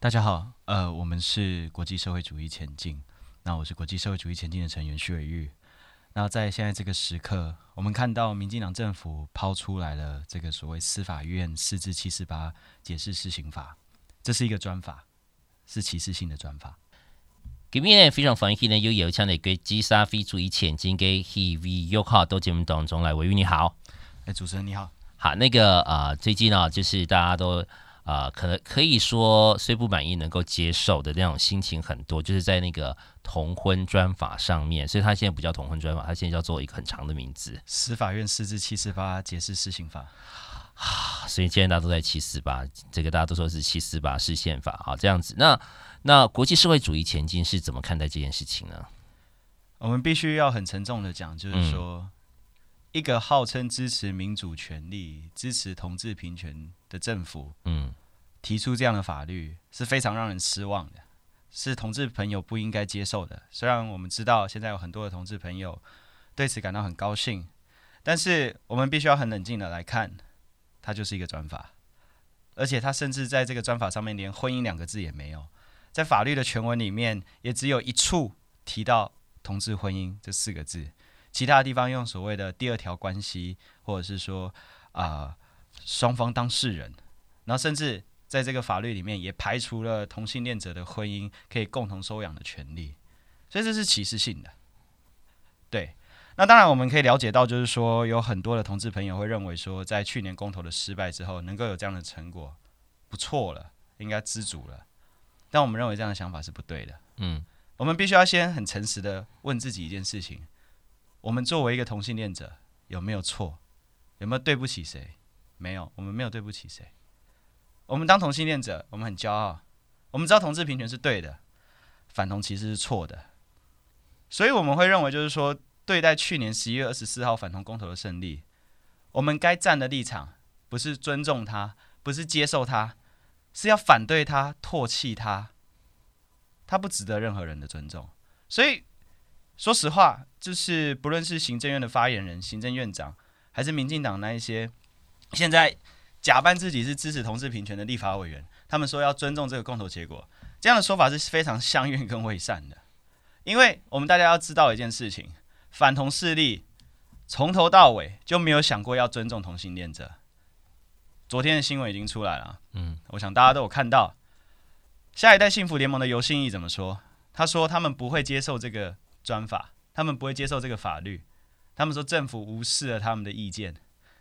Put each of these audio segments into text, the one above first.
大家好，呃，我们是国际社会主义前进。那我是国际社会主义前进的成员徐伟玉。那在现在这个时刻，我们看到民进党政府抛出来了这个所谓司法院四至七四八解释施行法，这是一个专法，是歧视性的专法。今天呢，非常欢迎呢，又有请的国际社会主义前进嘅许玮瑁到节目当中来。伟玉你好，哎，主持人你好，好，那个呃，最近呢，就是大家都。啊、呃，可能可以说虽不满意，能够接受的那种心情很多，就是在那个同婚专法上面，所以他现在不叫同婚专法，他现在叫做一个很长的名字——司法院释字七四八解释施行法。啊，所以现在大家都在七四八，这个大家都说是七四八是宪法啊，这样子。那那国际社会主义前进是怎么看待这件事情呢？我们必须要很沉重的讲，就是说，嗯、一个号称支持民主权利、支持同志平权的政府，嗯。提出这样的法律是非常让人失望的，是同志朋友不应该接受的。虽然我们知道现在有很多的同志朋友对此感到很高兴，但是我们必须要很冷静的来看，它就是一个专法，而且它甚至在这个专法上面连婚姻两个字也没有，在法律的全文里面也只有一处提到同志婚姻这四个字，其他地方用所谓的第二条关系，或者是说啊、呃、双方当事人，然后甚至。在这个法律里面，也排除了同性恋者的婚姻可以共同收养的权利，所以这是歧视性的。对，那当然我们可以了解到，就是说有很多的同志朋友会认为说，在去年公投的失败之后，能够有这样的成果，不错了，应该知足了。但我们认为这样的想法是不对的。嗯，我们必须要先很诚实的问自己一件事情：我们作为一个同性恋者，有没有错？有没有对不起谁？没有，我们没有对不起谁。我们当同性恋者，我们很骄傲。我们知道同志平权是对的，反同其实是错的。所以我们会认为，就是说，对待去年十一月二十四号反同公投的胜利，我们该站的立场不是尊重他，不是接受他，是要反对他、唾弃他。他不值得任何人的尊重。所以，说实话，就是不论是行政院的发言人、行政院长，还是民进党那一些，现在。假扮自己是支持同志平权的立法委员，他们说要尊重这个公投结果，这样的说法是非常相怨跟伪善的。因为我们大家要知道一件事情，反同势力从头到尾就没有想过要尊重同性恋者。昨天的新闻已经出来了，嗯，我想大家都有看到。下一代幸福联盟的游信义怎么说？他说他们不会接受这个专法，他们不会接受这个法律，他们说政府无视了他们的意见。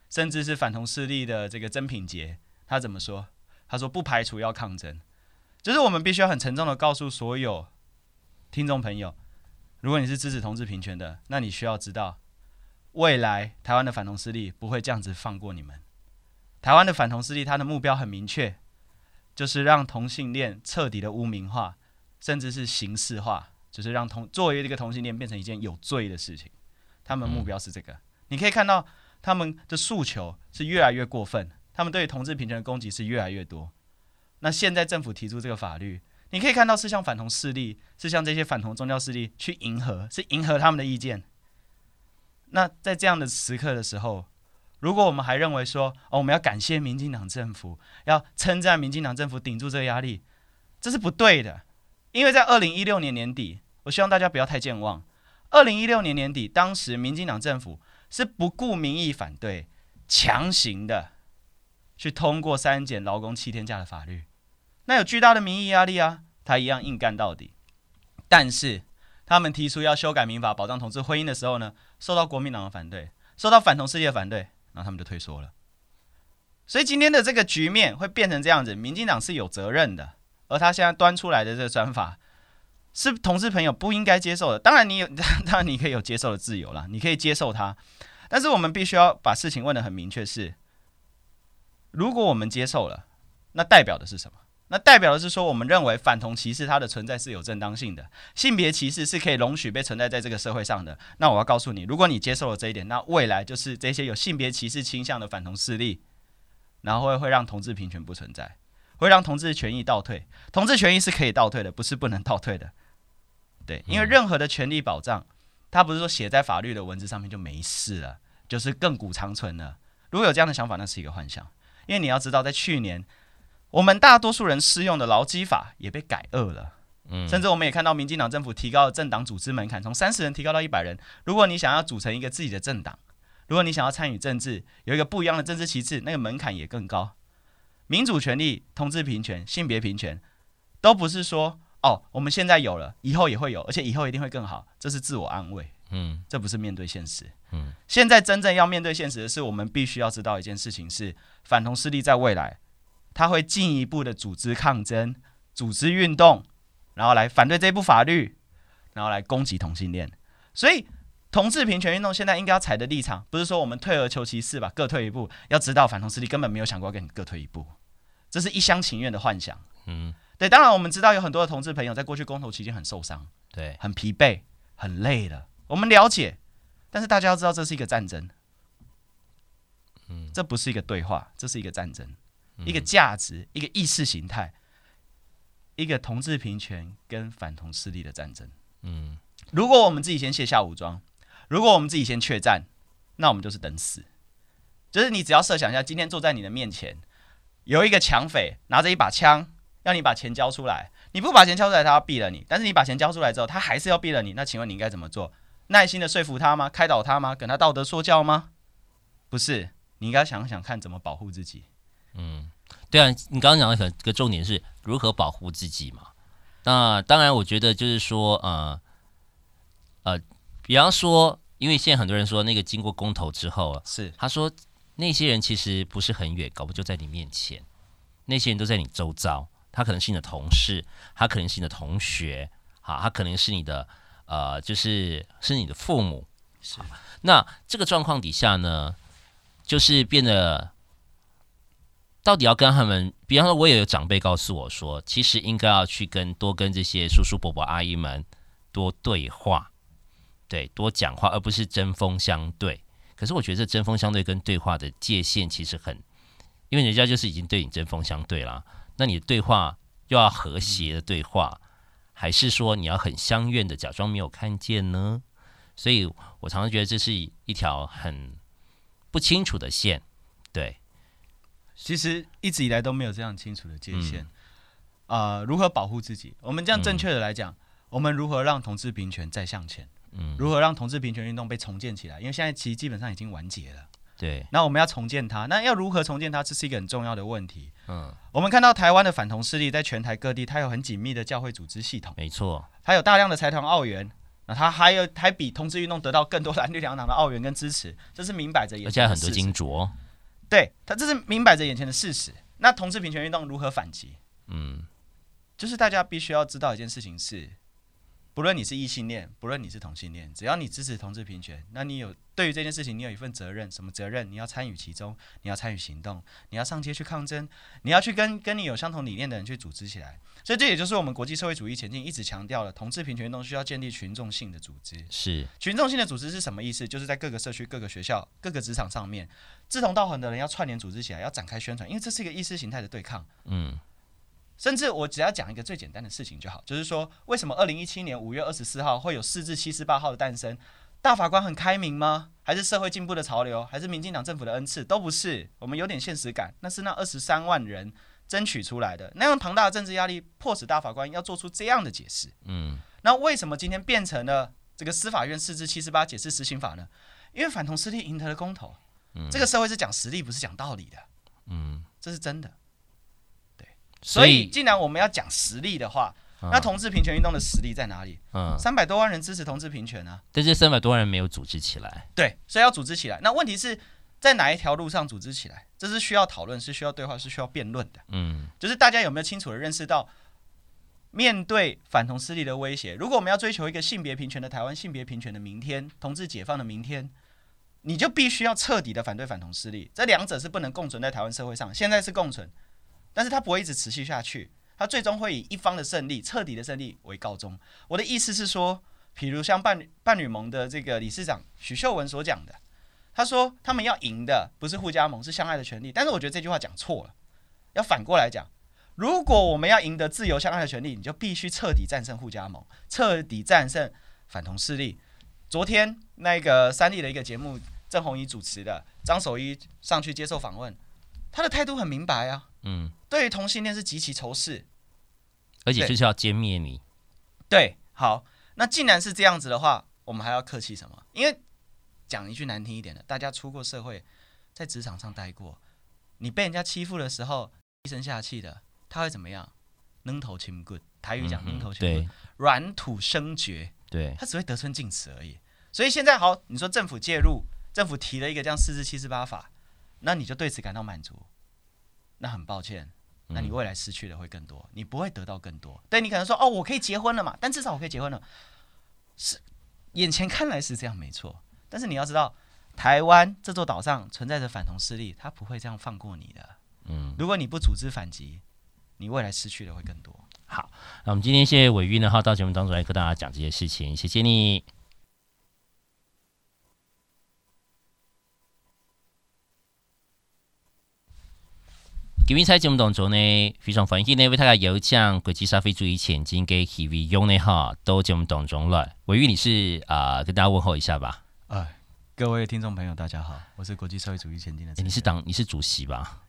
甚至是反同势力的这个曾品杰，他怎么说？他说不排除要抗争，就是我们必须要很沉重的告诉所有听众朋友，如果你是支持同志平权的，那你需要知道，未来台湾的反同势力不会这样子放过你们。台湾的反同势力，他的目标很明确，就是让同性恋彻底的污名化，甚至是刑事化，就是让同作为这个同性恋变成一件有罪的事情。他们目标是这个，嗯、你可以看到。他们的诉求是越来越过分，他们对于同志平权的攻击是越来越多。那现在政府提出这个法律，你可以看到是向反同势力，是向这些反同宗教势力去迎合，是迎合他们的意见。那在这样的时刻的时候，如果我们还认为说，哦，我们要感谢民进党政府，要称赞民进党政府顶住这个压力，这是不对的。因为在二零一六年年底，我希望大家不要太健忘。二零一六年年底，当时民进党政府。是不顾民意反对，强行的去通过删减劳工七天假的法律，那有巨大的民意压力啊，他一样硬干到底。但是他们提出要修改民法保障同志婚姻的时候呢，受到国民党的反对，受到反同世界的反对，然后他们就退缩了。所以今天的这个局面会变成这样子，民进党是有责任的，而他现在端出来的这个专法。是同志朋友不应该接受的。当然，你有，当然你可以有接受的自由了，你可以接受他。但是我们必须要把事情问得很明确：是，如果我们接受了，那代表的是什么？那代表的是说，我们认为反同歧视它的存在是有正当性的，性别歧视是可以容许被存在在这个社会上的。那我要告诉你，如果你接受了这一点，那未来就是这些有性别歧视倾向的反同势力，然后会会让同志平权不存在，会让同志权益倒退。同志权益是可以倒退的，不是不能倒退的。对，因为任何的权利保障，它不是说写在法律的文字上面就没事了，就是亘古长存了。如果有这样的想法，那是一个幻想。因为你要知道，在去年我们大多数人适用的劳基法也被改恶了。嗯，甚至我们也看到民进党政府提高了政党组织门槛，从三十人提高到一百人。如果你想要组成一个自己的政党，如果你想要参与政治，有一个不一样的政治旗帜，那个门槛也更高。民主权利、同志平权、性别平权，都不是说哦，我们现在有了，以后也会有，而且以后一定会更好，这是自我安慰。嗯，这不是面对现实。嗯，现在真正要面对现实的是，我们必须要知道一件事情是：反同势力在未来，他会进一步的组织抗争、组织运动。然后来反对这部法律，然后来攻击同性恋，所以同志平权运动现在应该要采的立场，不是说我们退而求其次吧，各退一步。要知道反同势力根本没有想过要跟你各退一步，这是一厢情愿的幻想。嗯，对。当然我们知道有很多的同志朋友在过去公投期间很受伤，对，很疲惫，很累了。我们了解，但是大家要知道这是一个战争，嗯，这不是一个对话，这是一个战争，一个价值，一个意识形态。一个同志平权跟反同势力的战争。嗯，如果我们自己先卸下武装，如果我们自己先怯战，那我们就是等死。就是你只要设想一下，今天坐在你的面前有一个抢匪拿着一把枪，要你把钱交出来。你不把钱交出来，他要毙了你。但是你把钱交出来之后，他还是要毙了你。那请问你应该怎么做？耐心的说服他吗？开导他吗？跟他道德说教吗？不是，你应该想想看怎么保护自己。嗯。对啊，你刚刚讲的很个重点是如何保护自己嘛？那当然，我觉得就是说，呃，呃，比方说，因为现在很多人说，那个经过公投之后，是他说那些人其实不是很远，搞不就在你面前，那些人都在你周遭，他可能是你的同事，他可能是你的同学，好，他可能是你的呃，就是是你的父母，是。那这个状况底下呢，就是变得。到底要跟他们，比方说，我也有长辈告诉我说，其实应该要去跟多跟这些叔叔伯伯阿姨们多对话，对，多讲话，而不是针锋相对。可是我觉得这针锋相对跟对话的界限其实很，因为人家就是已经对你针锋相对了，那你的对话又要和谐的对话，还是说你要很相怨的假装没有看见呢？所以我常常觉得这是一条很不清楚的线，对。其实一直以来都没有这样清楚的界限，啊、嗯呃，如何保护自己？我们这样正确的来讲，嗯、我们如何让同志平权再向前？嗯，如何让同志平权运动被重建起来？因为现在其实基本上已经完结了。对，那我们要重建它，那要如何重建它？这是一个很重要的问题。嗯，我们看到台湾的反同势力在全台各地，它有很紧密的教会组织系统，没错，它有大量的财团澳元，那它还有还比同志运动得到更多蓝绿两党的澳元跟支持，这是明摆着也。而且很多金主。对他，这是明摆着眼前的事实。那同志平权运动如何反击？嗯，就是大家必须要知道一件事情是，不论你是异性恋，不论你是同性恋，只要你支持同志平权，那你有对于这件事情，你有一份责任。什么责任？你要参与其中，你要参与行动，你要上街去抗争，你要去跟跟你有相同理念的人去组织起来。所以这也就是我们国际社会主义前进一直强调的，同志平权运动需要建立群众性的组织。是群众性的组织是什么意思？就是在各个社区、各个学校、各个职场上面，志同道合的人要串联组织起来，要展开宣传，因为这是一个意识形态的对抗。嗯，甚至我只要讲一个最简单的事情就好，就是说，为什么二零一七年五月二十四号会有四至七十八号的诞生？大法官很开明吗？还是社会进步的潮流？还是民进党政府的恩赐？都不是。我们有点现实感，那是那二十三万人。争取出来的那样庞大的政治压力，迫使大法官要做出这样的解释。嗯，那为什么今天变成了这个司法院四至七十八解释实行法呢？因为反同势力赢得了公投。嗯，这个社会是讲实力，不是讲道理的。嗯，这是真的。对，所以既然我们要讲实力的话，那同志平权运动的实力在哪里？嗯，三百多万人支持同志平权啊，但是三百多万人没有组织起来。对，所以要组织起来。那问题是？在哪一条路上组织起来？这是需要讨论，是需要对话，是需要辩论的。嗯，就是大家有没有清楚的认识到，面对反同势力的威胁，如果我们要追求一个性别平权的台湾，性别平权的明天，同志解放的明天，你就必须要彻底的反对反同势力。这两者是不能共存在台湾社会上。现在是共存，但是它不会一直持续下去，它最终会以一方的胜利，彻底的胜利为告终。我的意思是说，譬如像伴伴侣盟的这个理事长许秀文所讲的。他说：“他们要赢的不是互加盟，是相爱的权利。但是我觉得这句话讲错了，要反过来讲。如果我们要赢得自由相爱的权利，你就必须彻底战胜互加盟，彻底战胜反同势力。昨天那个三立的一个节目，郑弘仪主持的，张守一上去接受访问，他的态度很明白啊。嗯，对于同性恋是极其仇视，而且就是要歼灭你。对，好，那既然是这样子的话，我们还要客气什么？因为讲一句难听一点的，大家出过社会，在职场上待过，你被人家欺负的时候，低声下气的，他会怎么样？扔头轻棍，台语讲扔头轻棍，软土生绝，对，他只会得寸进尺而已。所以现在好，你说政府介入，政府提了一个这样四至七十八法，那你就对此感到满足？那很抱歉，那你未来失去的会更多，你不会得到更多。对，你可能说哦，我可以结婚了嘛，但至少我可以结婚了，是眼前看来是这样没错。但是你要知道，台湾这座岛上存在着反同势力，他不会这样放过你的。嗯，如果你不组织反击，你未来失去的会更多。好，那我们今天谢谢玮瑜呢，哈，到节目当中来跟大家讲这些事情，谢谢你。今日在节目当中呢，非常欢迎呢为大家有奖国际消费主义前进给 TV 用呢哈，到节目当中来。玮瑜，你是啊、呃，跟大家问候一下吧。哎，各位听众朋友，大家好，我是国际社会主义前进的、欸。你是党，你是主席吧？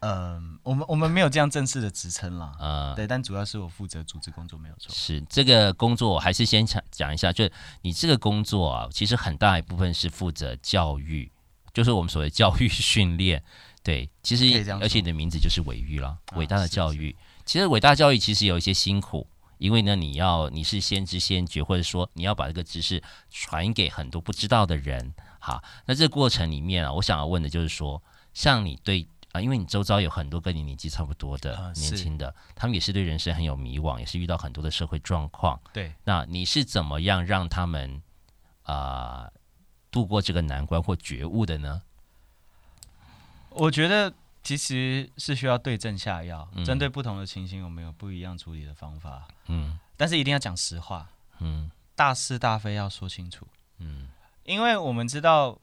嗯，我们我们没有这样正式的职称啦。呃，对，但主要是我负责组织工作，没有错。是这个工作，我还是先讲讲一下，就是你这个工作啊，其实很大一部分是负责教育，就是我们所谓教育训练。对，其实而且你的名字就是伟玉了，伟大的教育。其实伟大教育其实有一些辛苦，因为呢，你要你是先知先觉，或者说你要把这个知识传给很多不知道的人。好，那这个过程里面啊，我想要问的就是说，像你对啊，因为你周遭有很多跟你年纪差不多的年轻的，他们也是对人生很有迷惘，也是遇到很多的社会状况。对，那你是怎么样让他们啊、呃、度过这个难关或觉悟的呢？我觉得其实是需要对症下药，嗯、针对不同的情形，我们有不一样处理的方法。嗯，但是一定要讲实话。嗯，大是大非要说清楚。嗯，因为我们知道，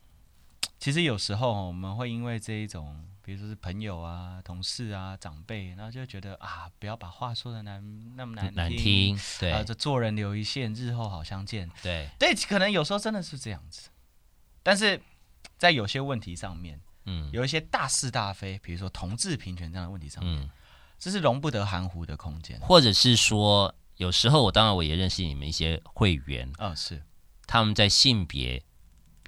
其实有时候我们会因为这一种，比如说是朋友啊、同事啊、长辈，然后就觉得啊，不要把话说的难那么难听，难听，对，啊，这做人留一线，日后好相见。对，对，可能有时候真的是这样子，但是在有些问题上面。嗯，有一些大是大非，比如说同志平权这样的问题上面，嗯，这是容不得含糊的空间。或者是说，有时候我当然我也认识你们一些会员，啊、哦，是他们在性别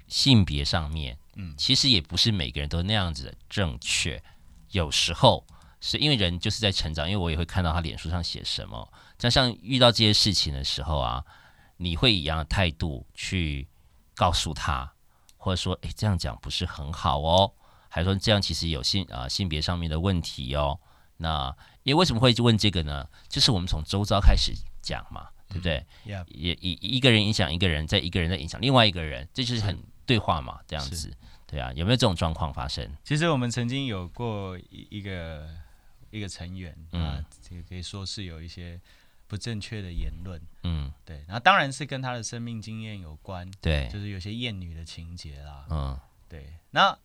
性别上面，嗯，其实也不是每个人都那样子的正确。有时候是因为人就是在成长，因为我也会看到他脸书上写什么。加上遇到这些事情的时候啊，你会以一样的态度去告诉他，或者说，诶，这样讲不是很好哦。还说这样其实有性啊、呃、性别上面的问题哦。那因为为什么会问这个呢？就是我们从周遭开始讲嘛，对不对？嗯 yeah. 也一一个人影响一个人，在一个人在影响另外一个人，这就是很对话嘛，这样子。对啊，有没有这种状况发生？其实我们曾经有过一一个一个成员啊，这个可以说是有一些不正确的言论。嗯，对。然后当然是跟他的生命经验有关。对，就是有些厌女的情节啦。嗯，对。那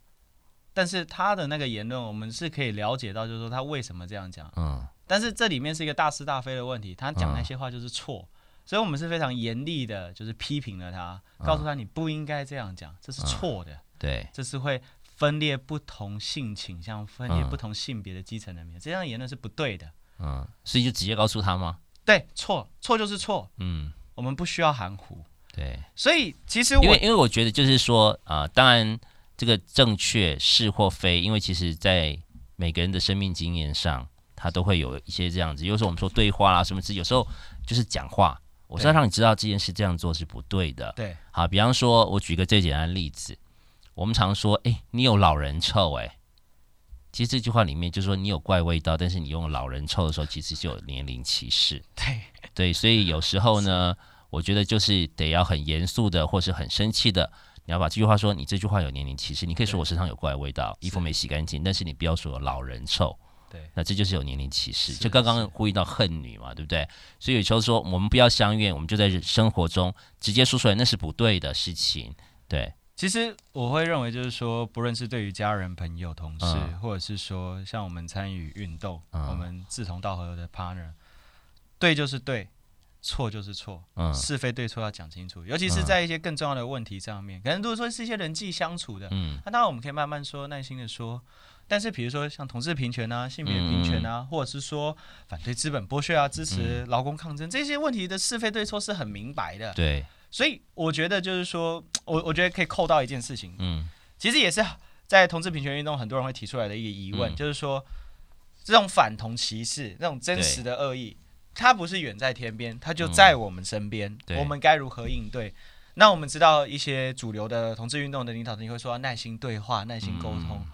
但是他的那个言论，我们是可以了解到，就是说他为什么这样讲。嗯。但是这里面是一个大是大非的问题，他讲那些话就是错，嗯、所以我们是非常严厉的，就是批评了他，告诉他你不应该这样讲，这是错的。嗯、对。这是会分裂不同性倾向、分裂不同性别的基层人民，嗯、这样的言论是不对的。嗯。所以就直接告诉他吗？对，错，错就是错。嗯。我们不需要含糊。对。所以其实我因为因为我觉得就是说啊、呃，当然。这个正确是或非，因为其实，在每个人的生命经验上，他都会有一些这样子。有时候我们说对话啦，什么之，有时候就是讲话，我是要让你知道这件事这样做是不对的。对，好，比方说，我举个最简单的例子，我们常说，哎，你有老人臭，哎，其实这句话里面就是说你有怪味道，但是你用老人臭的时候，其实就有年龄歧视。对，对，所以有时候呢，我觉得就是得要很严肃的，或是很生气的。你要把这句话说，你这句话有年龄歧视。你可以说我身上有怪味道，衣服没洗干净，但是你不要说老人臭。对，那这就是有年龄歧视。就刚刚呼应到恨女嘛，对不对？所以有时候说我们不要相怨，我们就在生活中直接说出来，那是不对的事情。对，其实我会认为就是说，不论是对于家人、朋友、同事，嗯、或者是说像我们参与运动，嗯、我们志同道合的 partner，对就是对。错就是错，嗯、是非对错要讲清楚，尤其是在一些更重要的问题上面。嗯、可能如果说是一些人际相处的，嗯，那当然我们可以慢慢说，耐心的说。但是比如说像同志平权啊、性别平权啊，嗯、或者是说反对资本剥削啊、支持劳工抗争、嗯、这些问题的是非对错是很明白的。对，所以我觉得就是说，我我觉得可以扣到一件事情，嗯，其实也是在同志平权运动很多人会提出来的一个疑问，嗯、就是说这种反同歧视、那种真实的恶意，它不是远在天边，它就在我们身边，嗯、我们该如何应对？那我们知道一些主流的同志运动的领导人会说耐心对话、耐心沟通。嗯、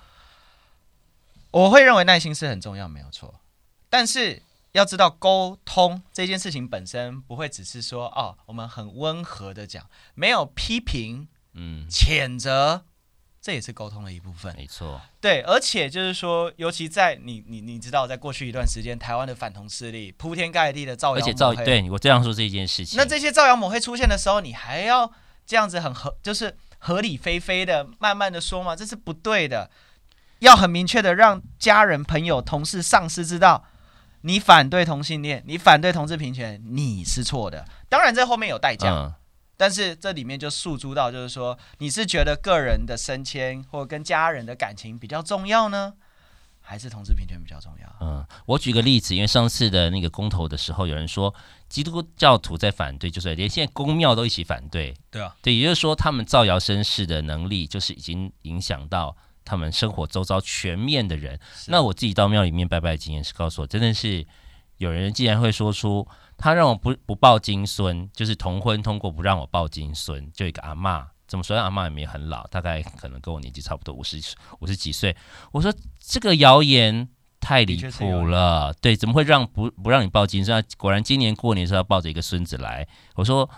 我会认为耐心是很重要，没有错。但是要知道，沟通这件事情本身不会只是说哦，我们很温和的讲，没有批评，嗯，谴责。这也是沟通的一部分，没错。对，而且就是说，尤其在你你你知道，在过去一段时间，台湾的反同势力铺天盖地的造谣，而且造对我这样说这件事情，那这些造谣抹黑出现的时候，你还要这样子很合，就是合理非非的慢慢的说吗？这是不对的，要很明确的让家人、朋友、同事、上司知道，你反对同性恋，你反对同志平权，你是错的。当然，这后面有代价。嗯但是这里面就诉诸到，就是说，你是觉得个人的升迁或跟家人的感情比较重要呢，还是同志平权比较重要？嗯，我举个例子，因为上次的那个公投的时候，有人说基督教徒在反对，就是连现在公庙都一起反对。对啊，对，也就是说，他们造谣生事的能力，就是已经影响到他们生活周遭全面的人。那我自己到庙里面拜拜的经验是告诉我，真的是有人竟然会说出。他让我不不抱金孙，就是同婚通过不让我抱金孙，就一个阿嬷，怎么说？阿嬷也没很老，大概可能跟我年纪差不多，五十五十几岁。我说这个谣言太离谱了，对，怎么会让不不让你抱金孙？果然今年过年时候要抱着一个孙子来。我说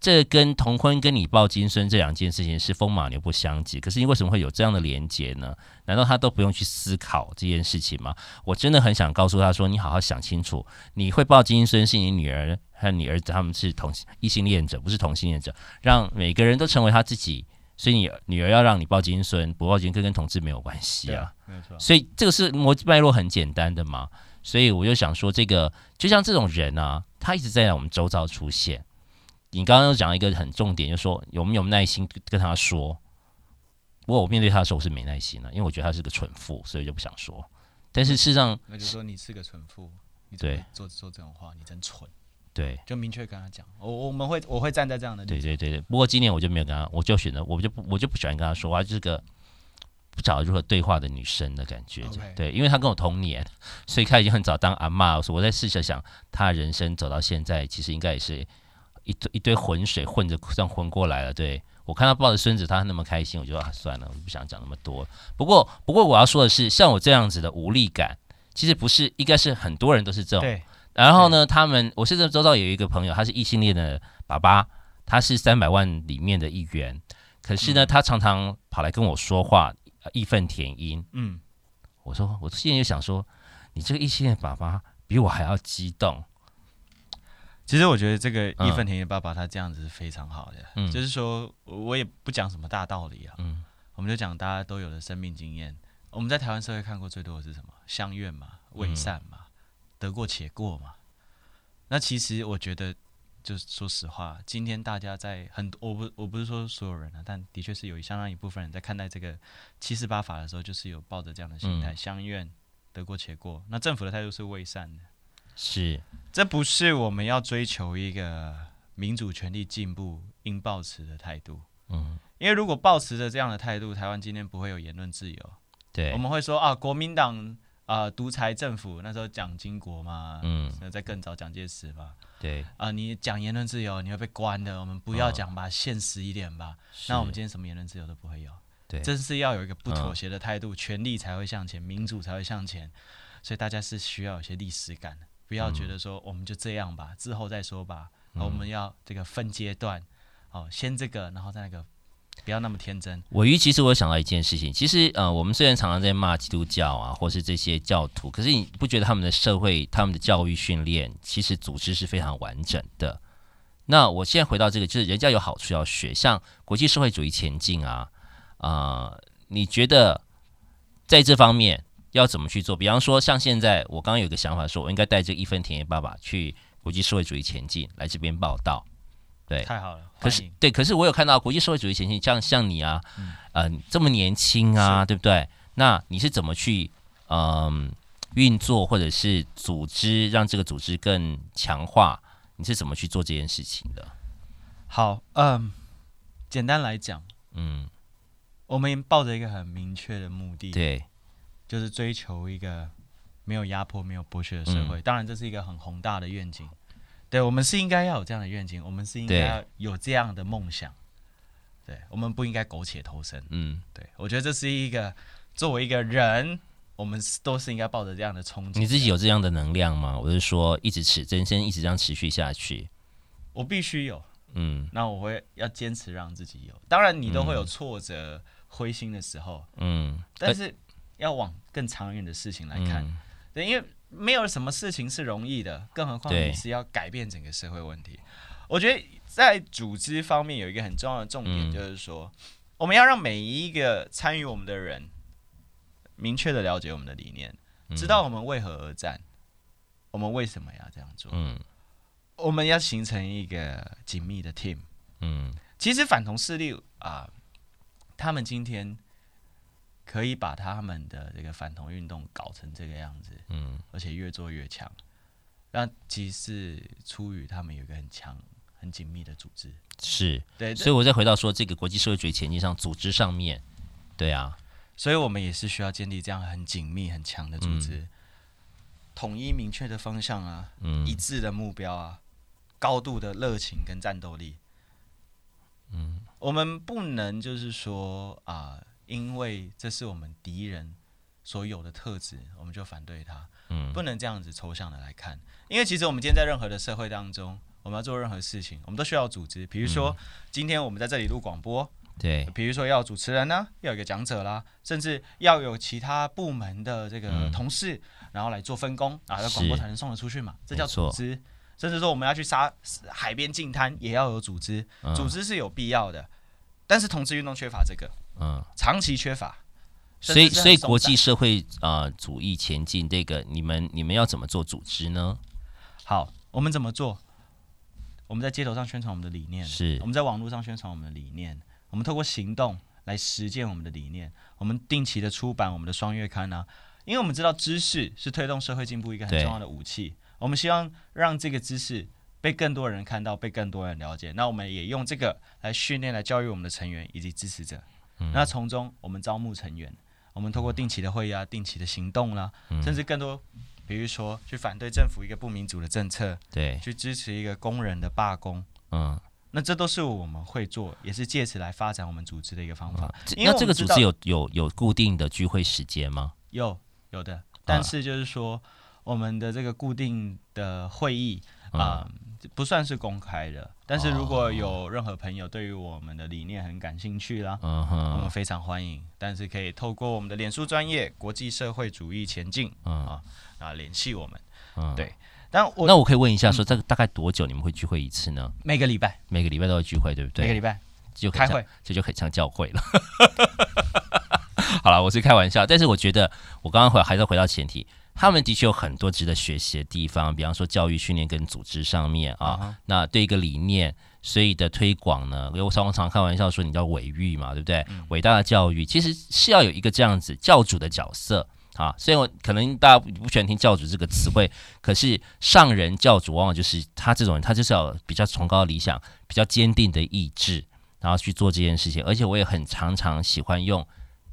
这。跟同婚跟你抱金孙这两件事情是风马牛不相及，可是你为什么会有这样的连结呢？难道他都不用去思考这件事情吗？我真的很想告诉他说，你好好想清楚，你会抱金孙是你女儿和你儿子他们是同异性恋者，不是同性恋者，让每个人都成为他自己，所以你女儿要让你抱金孙，不抱金孙跟同志没有关系啊，没错。所以这个是逻辑脉络很简单的嘛，所以我就想说，这个就像这种人啊，他一直在我们周遭出现。你刚刚又讲一个很重点，就是说有没有耐心跟他说。不过我面对他的时候我是没耐心的，因为我觉得他是个蠢妇，所以就不想说。但是事实上，那就说你是个蠢妇，你对做做这种话，你真蠢。对，就明确跟他讲，我我们会我会站在这样的。对对对对。不过今年我就没有跟他，我就选择我就不我就不喜欢跟他说话，就是个不找如何对话的女生的感觉。对，因为他跟我同年，所以他已经很早当阿嬷。我在试着想，他人生走到现在，其实应该也是。一堆一堆浑水混着这样混过来了，对，我看他抱着孙子，他那么开心，我就啊，算了，我不想讲那么多。不过不过我要说的是，像我这样子的无力感，其实不是，应该是很多人都是这种。对。然后呢，他们，我现在周遭有一个朋友，他是异性恋的爸爸，他是三百万里面的一员，可是呢，嗯、他常常跑来跟我说话，义愤填膺。嗯。我说，我现在就想说，你这个异性恋爸爸比我还要激动。其实我觉得这个义愤填膺爸爸他这样子是非常好的，嗯、就是说我也不讲什么大道理啊，嗯、我们就讲大家都有的生命经验。我们在台湾社会看过最多的是什么？相愿嘛，为善嘛，嗯、得过且过嘛。那其实我觉得，就是说实话，今天大家在很多，我不我不是说所有人啊，但的确是有相当一部分人在看待这个七四八法的时候，就是有抱着这样的心态，相愿、嗯、得过且过。那政府的态度是为善的。是，这不是我们要追求一个民主权利进步应抱持的态度。嗯，因为如果抱持着这样的态度，台湾今天不会有言论自由。对，我们会说啊，国民党啊，独裁政府，那时候蒋经国嘛，嗯，那在更早蒋介石嘛，对，啊，你讲言论自由，你会被关的。我们不要讲吧，现实一点吧。那我们今天什么言论自由都不会有。对，真是要有一个不妥协的态度，权力才会向前，民主才会向前。所以大家是需要有些历史感的。不要觉得说我们就这样吧，嗯、之后再说吧。嗯、我们要这个分阶段，哦，先这个，然后再那个，不要那么天真。我于其实我想到一件事情，其实呃，我们虽然常常在骂基督教啊，或是这些教徒，可是你不觉得他们的社会、他们的教育训练，其实组织是非常完整的？那我现在回到这个，就是人家有好处要学，像国际社会主义前进啊，啊、呃，你觉得在这方面？要怎么去做？比方说，像现在我刚刚有个想法，说我应该带这个义愤填膺爸爸去国际社会主义前进来这边报道。对，太好了。可是，对，可是我有看到国际社会主义前进，像像你啊，嗯、呃，这么年轻啊，对不对？那你是怎么去嗯运作或者是组织，让这个组织更强化？你是怎么去做这件事情的？好，嗯，简单来讲，嗯，我们抱着一个很明确的目的，对，就是追求一个没有压迫、没有剥削的社会。嗯、当然，这是一个很宏大的愿景。对，我们是应该要有这样的愿景，我们是应该要有这样的梦想。对，我们不应该苟且偷生。嗯，对，我觉得这是一个作为一个人，我们都是应该抱着这样的憧憬。你自己有这样的能量吗？我是说，一直持人生，一直这样持续下去。我必须有。嗯，那我会要坚持让自己有。当然，你都会有挫折、嗯、灰心的时候。嗯，但是要往更长远的事情来看。嗯、对，因为。没有什么事情是容易的，更何况你是要改变整个社会问题。我觉得在组织方面有一个很重要的重点，就是说，我们要让每一个参与我们的人明确的了解我们的理念，知道我们为何而战，我们为什么要这样做。嗯，我们要形成一个紧密的 team。嗯，其实反同势力啊，他们今天。可以把他们的这个反同运动搞成这个样子，嗯，而且越做越强。那其实是出于他们有一个很强、很紧密的组织，是对。所以我再回到说这个国际社会主义前进上组织上面，对啊，所以我们也是需要建立这样很紧密、很强的组织，嗯、统一明确的方向啊，嗯，一致的目标啊，高度的热情跟战斗力。嗯，我们不能就是说啊。因为这是我们敌人所有的特质，我们就反对他。嗯，不能这样子抽象的来看。因为其实我们今天在任何的社会当中，我们要做任何事情，我们都需要组织。比如说，今天我们在这里录广播，对。比如说要主持人呢，要有一个讲者啦，甚至要有其他部门的这个同事，然后来做分工啊，这广播才能送得出去嘛。这叫组织。甚至说我们要去杀海边净滩，也要有组织。组织是有必要的，但是同志运动缺乏这个。嗯，长期缺乏，所以所以国际社会啊、呃、主义前进这个，你们你们要怎么做组织呢？好，我们怎么做？我们在街头上宣传我们的理念，是我们在网络上宣传我们的理念，我们透过行动来实践我们的理念。我们定期的出版我们的双月刊啊，因为我们知道知识是推动社会进步一个很重要的武器。我们希望让这个知识被更多人看到，被更多人了解。那我们也用这个来训练、来教育我们的成员以及支持者。嗯、那从中，我们招募成员，我们通过定期的会议啊、定期的行动啦、甚至更多，比如说去反对政府一个不民主的政策，对，去支持一个工人的罢工，嗯，那这都是我们会做，也是借此来发展我们组织的一个方法。嗯、那这个组织有有有固定的聚会时间吗？有有的，但是就是说，我们的这个固定的会议啊。嗯不算是公开的，但是如果有任何朋友对于我们的理念很感兴趣啦，嗯哼，我们非常欢迎。但是可以透过我们的脸书专业“国际社会主义前进”嗯啊啊联系我们。嗯，对。但我那我可以问一下，说这个大概多久你们会聚会一次呢？每个礼拜，每个礼拜都会聚会，对不对？每个礼拜就开会，这就很像教会了。好了，我是开玩笑，但是我觉得我刚刚回还是回到前提。他们的确有很多值得学习的地方，比方说教育训练跟组织上面啊。Uh. 那对一个理念，所以的推广呢，因为我常常开玩笑说，你叫伟育嘛，对不对？嗯、伟大的教育其实是要有一个这样子教主的角色啊。虽然我可能大家不喜欢听教主这个词汇，可是上人教主往往就是他这种人，他就是要比较崇高的理想，比较坚定的意志，然后去做这件事情。而且我也很常常喜欢用。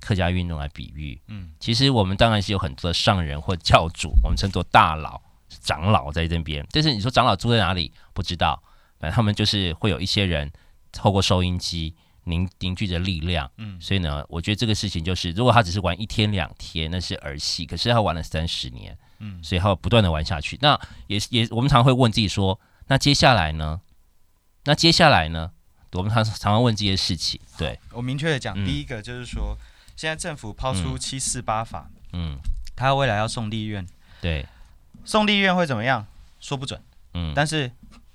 客家运动来比喻，嗯，其实我们当然是有很多的上人或教主，我们称作大佬、长老在这边。但是你说长老住在哪里？不知道，反正他们就是会有一些人透过收音机凝凝聚着力量，嗯，所以呢，我觉得这个事情就是，如果他只是玩一天两天，那是儿戏；可是他玩了三十年，嗯，所以他会不断的玩下去。那也也，我们常会问自己说，那接下来呢？那接下来呢？我们常常常问这些事情。对，我明确的讲，嗯、第一个就是说。现在政府抛出七四八法，嗯，他未来要送立院，对，送立院会怎么样？说不准，嗯，但是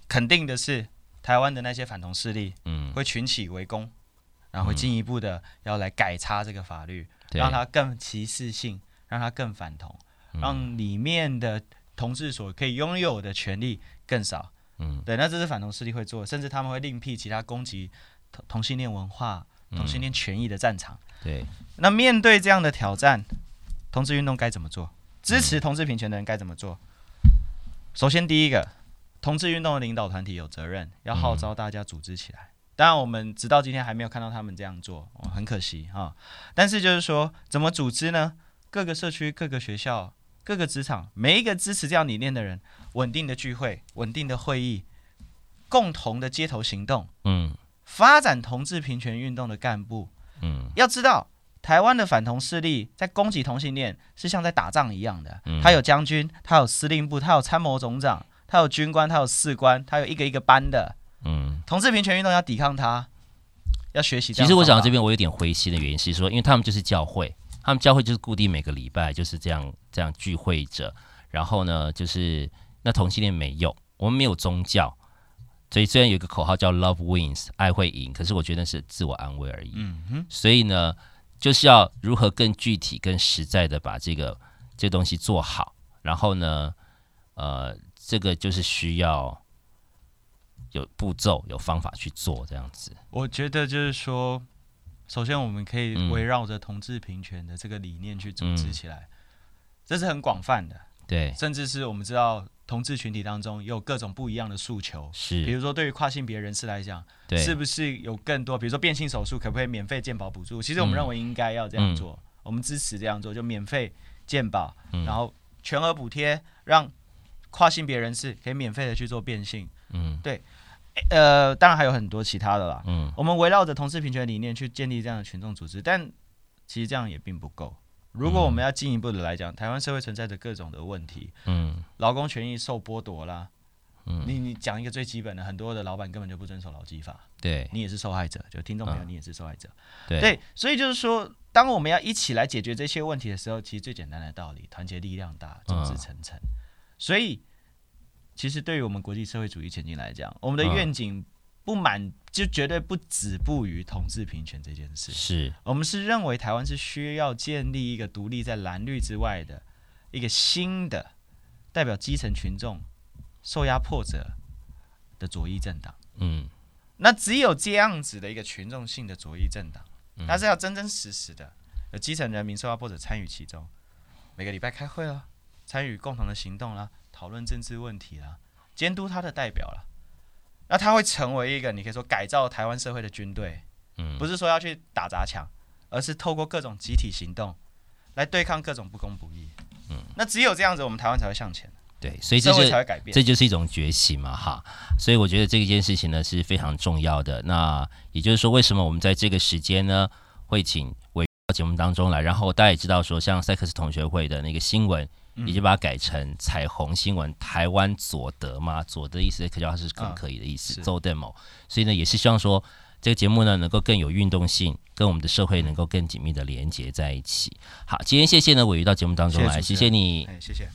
肯定的是，台湾的那些反同势力，嗯，会群起围攻，然后会进一步的要来改差这个法律，嗯、让它更歧视性，让它更反同，嗯、让里面的同志所可以拥有的权利更少，嗯，对，那这是反同势力会做，甚至他们会另辟其他攻击同同性恋文化。同性恋权益的战场，对。那面对这样的挑战，同志运动该怎么做？支持同志平权的人该怎么做？嗯、首先，第一个，同志运动的领导团体有责任，要号召大家组织起来。嗯、当然，我们直到今天还没有看到他们这样做，哦、很可惜哈、哦。但是，就是说，怎么组织呢？各个社区、各个学校、各个职场，每一个支持这样理念的人，稳定的聚会、稳定的会议，共同的街头行动，嗯，发展同志平权运动的干部，嗯，要知道。台湾的反同势力在攻击同性恋，是像在打仗一样的。他有将军，他有司令部，他有参谋总长，他有军官，他有士官，他有一个一个班的。嗯，同志平权运动要抵抗他，要学习。其实我讲到这边，我有点灰心的原因是说，因为他们就是教会，他们教会就是固定每个礼拜就是这样这样聚会着。然后呢，就是那同性恋没用，我们没有宗教，所以虽然有一个口号叫 “Love Wins”，爱会赢，可是我觉得是自我安慰而已。嗯哼，所以呢。就是要如何更具体、更实在的把这个这个东西做好，然后呢，呃，这个就是需要有步骤、有方法去做这样子。我觉得就是说，首先我们可以围绕着同志平权的这个理念去组织起来，嗯、这是很广泛的，对，甚至是我们知道。同志群体当中有各种不一样的诉求，是，比如说对于跨性别人士来讲，对，是不是有更多，比如说变性手术可不可以免费健保补助？其实我们认为应该要这样做，嗯、我们支持这样做，就免费健保，嗯、然后全额补贴，让跨性别人士可以免费的去做变性。嗯，对，呃，当然还有很多其他的啦。嗯，我们围绕着同志平权理念去建立这样的群众组织，但其实这样也并不够。如果我们要进一步的来讲，台湾社会存在着各种的问题，嗯，劳工权益受剥夺啦，嗯，你你讲一个最基本的，很多的老板根本就不遵守劳基法，对，你也是受害者，就听众朋友，你也是受害者，对，对，所以就是说，当我们要一起来解决这些问题的时候，其实最简单的道理，团结力量大，众志成城，所以其实对于我们国际社会主义前进来讲，我们的愿景。不满就绝对不止步于同志平权这件事。是我们是认为台湾是需要建立一个独立在蓝绿之外的一个新的代表基层群众受压迫者的左翼政党。嗯，那只有这样子的一个群众性的左翼政党，它是要真真实实的有基层人民受压迫者参与其中，每个礼拜开会了，参与共同的行动啦，讨论政治问题啦，监督他的代表了。那他会成为一个你可以说改造台湾社会的军队，嗯，不是说要去打砸抢，而是透过各种集体行动来对抗各种不公不义，嗯，那只有这样子，我们台湾才会向前，对，所以这就才会改变，这就是一种觉醒嘛，哈，所以我觉得这一件事情呢是非常重要的。那也就是说，为什么我们在这个时间呢会请伟到节目当中来，然后大家也知道说，像赛克斯同学会的那个新闻。已经把它改成彩虹新闻，台湾左德嘛，左德意思可叫它是更可以的意思，做 demo。所以呢，也是希望说这个节目呢能够更有运动性，跟我们的社会能够更紧密的连接在一起。好，今天谢谢呢，我遇到节目当中来，谢谢，谢谢你，哎，谢谢。